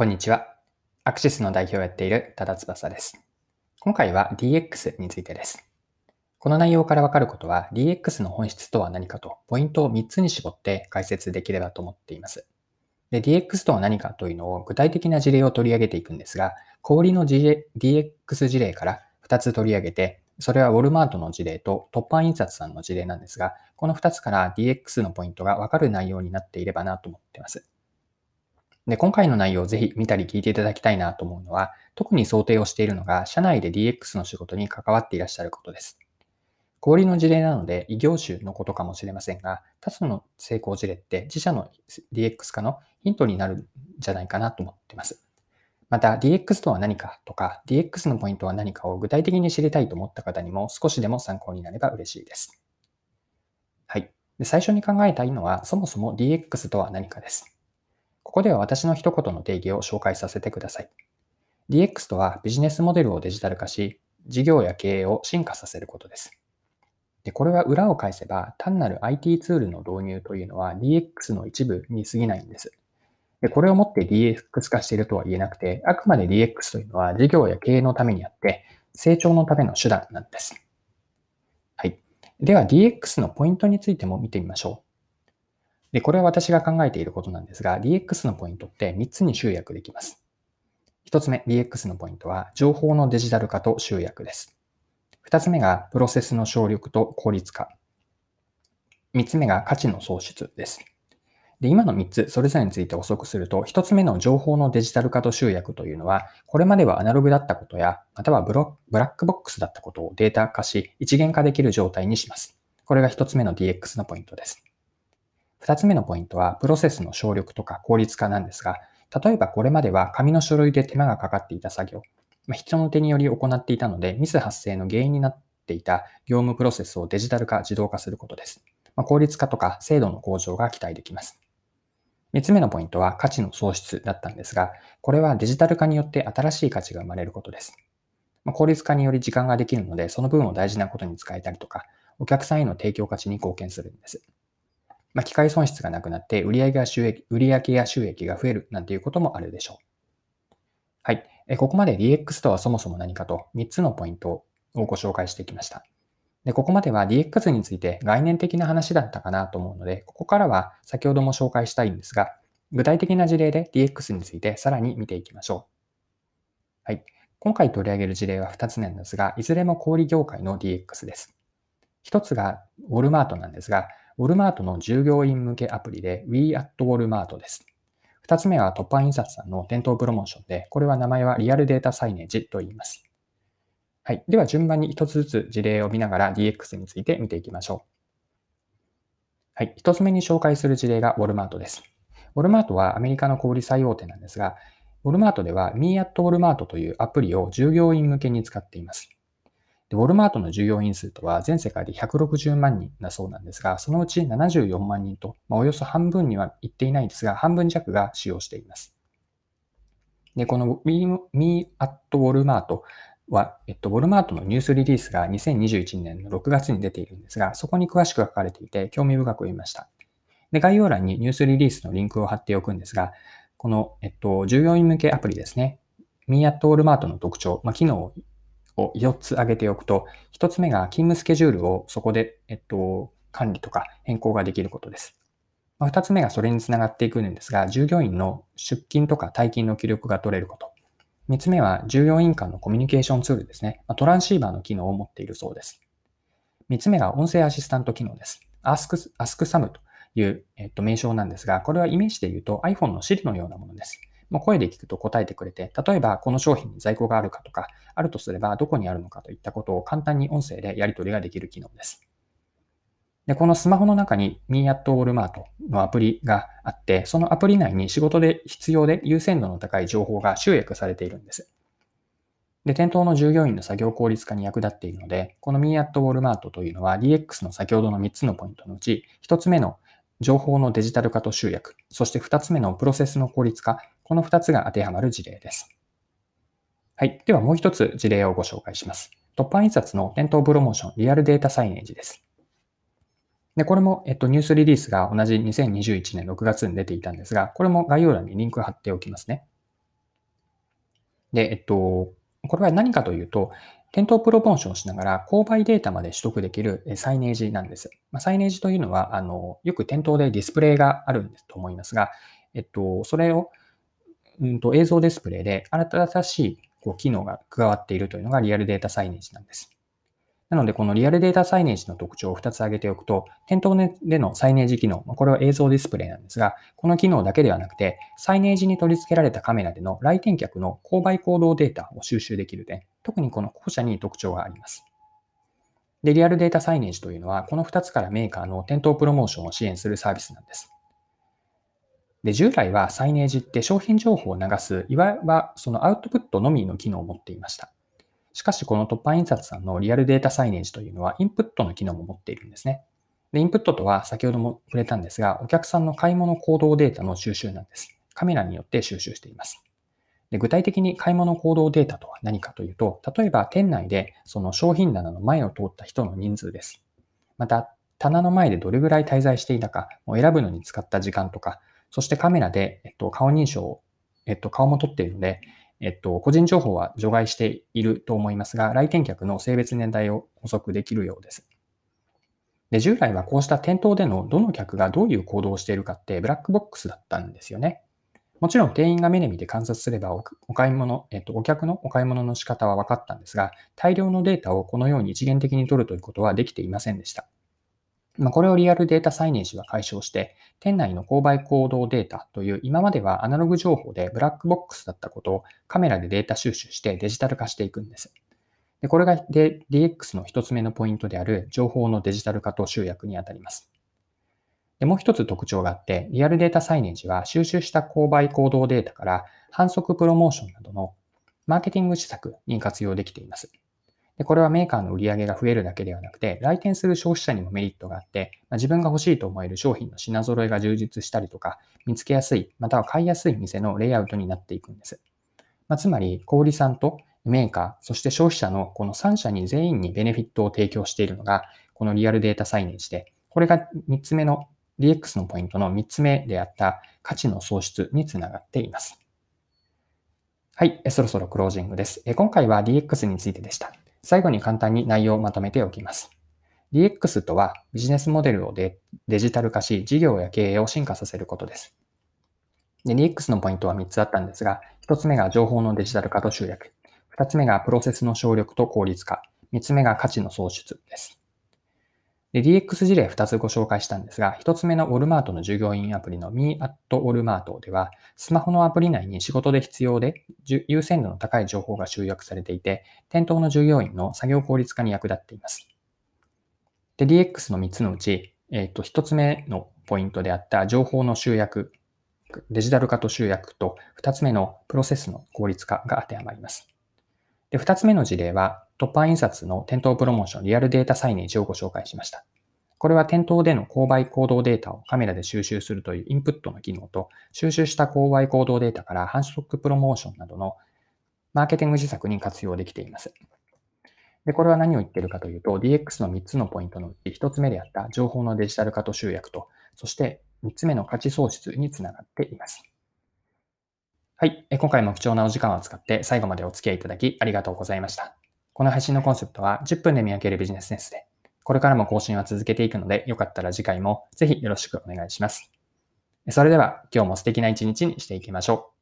こんにちは。アクシスの代表をやっている多田翼です。今回は DX についてです。この内容からわかることは DX の本質とは何かとポイントを3つに絞って解説できればと思っています。で DX とは何かというのを具体的な事例を取り上げていくんですが、小売の DX 事例から2つ取り上げて、それはウォルマートの事例と突版印刷さんの事例なんですが、この2つから DX のポイントがわかる内容になっていればなと思っています。で、今回の内容をぜひ見たり聞いていただきたいなと思うのは、特に想定をしているのが、社内で DX の仕事に関わっていらっしゃることです。小売の事例なので異業種のことかもしれませんが、多数の成功事例って自社の DX 化のヒントになるんじゃないかなと思っています。また DX とは何かとか DX のポイントは何かを具体的に知りたいと思った方にも少しでも参考になれば嬉しいです。はい。で最初に考えたいのはそもそも DX とは何かです。ここでは私の一言の定義を紹介させてください。DX とはビジネスモデルをデジタル化し、事業や経営を進化させることです。でこれは裏を返せば、単なる IT ツールの導入というのは DX の一部に過ぎないんです。でこれをもって DX 化しているとは言えなくて、あくまで DX というのは事業や経営のためにあって、成長のための手段なんです。はい。では DX のポイントについても見てみましょう。で、これは私が考えていることなんですが、DX のポイントって3つに集約できます。1つ目、DX のポイントは、情報のデジタル化と集約です。2つ目が、プロセスの省力と効率化。3つ目が、価値の創出です。で、今の3つ、それぞれについて補足すると、1つ目の情報のデジタル化と集約というのは、これまではアナログだったことや、またはブロブラックボックスだったことをデータ化し、一元化できる状態にします。これが1つ目の DX のポイントです。二つ目のポイントは、プロセスの省力とか効率化なんですが、例えばこれまでは紙の書類で手間がかかっていた作業、まあ、人の手により行っていたので、ミス発生の原因になっていた業務プロセスをデジタル化、自動化することです。まあ、効率化とか精度の向上が期待できます。三つ目のポイントは価値の創出だったんですが、これはデジタル化によって新しい価値が生まれることです。まあ、効率化により時間ができるので、その分を大事なことに使えたりとか、お客さんへの提供価値に貢献するんです。まあ、機械損失がなくなって売上が収益、売上や収益が増えるなんていうこともあるでしょう。はい。ここまで DX とはそもそも何かと3つのポイントをご紹介してきました。で、ここまでは DX について概念的な話だったかなと思うので、ここからは先ほども紹介したいんですが、具体的な事例で DX についてさらに見ていきましょう。はい。今回取り上げる事例は2つなんですが、いずれも小売業界の DX です。1つがウォルマートなんですが、ウォルマートの従業員向けアプリで We at Walmart です。二つ目は突破印刷さんの店頭プロモーションで、これは名前はリアルデータサイネージと言います。はい。では順番に一つずつ事例を見ながら DX について見ていきましょう。はい。一つ目に紹介する事例がウォルマートです。ウォルマートはアメリカの小売最大手なんですが、ウォルマートでは Me at Walmart というアプリを従業員向けに使っています。で、ウォルマートの従業員数とは全世界で160万人だそうなんですが、そのうち74万人と、まあ、およそ半分には行っていないんですが、半分弱が使用しています。で、この Me at Walmart は、えっと、ウォルマートのニュースリリースが2021年の6月に出ているんですが、そこに詳しく書かれていて興味深く読みました。で、概要欄にニュースリリースのリンクを貼っておくんですが、この、えっと、従業員向けアプリですね。Me at Walmart の特徴、まあ、機能をを4つ挙げておくと、1つ目が勤務スケジュールをそこで、えっと、管理とか変更ができることです。ま2つ目がそれにつながっていくんですが、従業員の出勤とか退勤の記録が取れること。3つ目は従業員間のコミュニケーションツールですね。トランシーバーの機能を持っているそうです。3つ目が音声アシスタント機能です。Ask, Ask Sam という、えっと、名称なんですが、これはイメージで言うと iPhone の Siri のようなものです。もう声で聞くと答えてくれて、例えばこの商品に在庫があるかとか、あるとすればどこにあるのかといったことを簡単に音声でやり取りができる機能です。で、このスマホの中に Me at Walmart のアプリがあって、そのアプリ内に仕事で必要で優先度の高い情報が集約されているんです。で、店頭の従業員の作業効率化に役立っているので、この Me at Walmart というのは DX の先ほどの3つのポイントのうち、1つ目の情報のデジタル化と集約、そして2つ目のプロセスの効率化、この2つが当てはまる事例です。はい。ではもう一つ事例をご紹介します。突破印刷の店頭プロモーションリアルデータサイネージです。で、これも、えっと、ニュースリリースが同じ2021年6月に出ていたんですが、これも概要欄にリンク貼っておきますね。で、えっと、これは何かというと、店頭プロモーションしながら購買データまで取得できるサイネージなんです。まあ、サイネージというのは、あの、よく店頭でディスプレイがあるんですと思いますが、えっと、それを、うんと、映像ディスプレイで新しいこう機能が加わっているというのがリアルデータサイネージなんです。なので、このリアルデータサイネージの特徴を2つ挙げておくと、店頭でのサイネージ機能、これは映像ディスプレイなんですが、この機能だけではなくて、サイネージに取り付けられたカメラでの来店客の購買行動データを収集できる点、特にこの後者に特徴があります。で、リアルデータサイネージというのは、この2つからメーカーの店頭プロモーションを支援するサービスなんです。で、従来はサイネージって商品情報を流す、いわばそのアウトプットのみの機能を持っていました。しかし、この突破印刷さんのリアルデータサイネージというのは、インプットの機能も持っているんですね。で、インプットとは先ほども触れたんですが、お客さんの買い物行動データの収集なんです。カメラによって収集しています。で具体的に買い物行動データとは何かというと、例えば店内でその商品棚の前を通った人の人数です。また、棚の前でどれぐらい滞在していたかを選ぶのに使った時間とか、そしてカメラで、えっと、顔認証、えっと、顔も撮っているので、えっと、個人情報は除外していると思いますが、来店客の性別年代を補足できるようです。で、従来はこうした店頭でのどの客がどういう行動をしているかってブラックボックスだったんですよね。もちろん店員が目で見て観察すればお買い物、えっと、お客のお買い物の仕方は分かったんですが、大量のデータをこのように一元的に取るということはできていませんでした。ま、これをリアルデータサイネージは解消して、店内の購買行動データという今まではアナログ情報でブラックボックスだったことをカメラでデータ収集してデジタル化していくんです。でこれが DX の一つ目のポイントである情報のデジタル化と集約にあたります。でもう一つ特徴があって、リアルデータサイネージは収集した購買行動データから反則プロモーションなどのマーケティング施策に活用できています。でこれはメーカーの売り上げが増えるだけではなくて、来店する消費者にもメリットがあって、まあ、自分が欲しいと思える商品の品揃えが充実したりとか、見つけやすい、または買いやすい店のレイアウトになっていくんです。まあ、つまり、小売さんとメーカー、そして消費者のこの3社に全員にベネフィットを提供しているのが、このリアルデータサイネージで、これが3つ目の DX のポイントの3つ目であった価値の創出につながっています。はい、そろそろクロージングです。今回は DX についてでした。最後に簡単に内容をまとめておきます。DX とはビジネスモデルをデジタル化し、事業や経営を進化させることです。で DX のポイントは3つあったんですが、1つ目が情報のデジタル化と集約。2つ目がプロセスの省力と効率化。3つ目が価値の創出です。で、DX 事例2つご紹介したんですが、1つ目のウォルマートの従業員アプリの Me at Walmart では、スマホのアプリ内に仕事で必要で優先度の高い情報が集約されていて、店頭の従業員の作業効率化に役立っています。で、DX の3つのうち、えっ、ー、と、1つ目のポイントであった情報の集約、デジタル化と集約と、2つ目のプロセスの効率化が当てはまります。で、2つ目の事例は、突破印刷の店頭プロモーションリアルデータサイネージをご紹介しました。これは店頭での購買行動データをカメラで収集するというインプットの機能と、収集した購買行動データから反則プロモーションなどのマーケティング施策に活用できています。で、これは何を言っているかというと、DX の3つのポイントのうち1つ目であった情報のデジタル化と集約と、そして3つ目の価値創出につながっています。はい。今回も貴重なお時間を使って最後までお付き合いいただきありがとうございました。この配信のコンセプトは10分で見分けるビジネスセンスで、これからも更新は続けていくので、よかったら次回もぜひよろしくお願いします。それでは今日も素敵な一日にしていきましょう。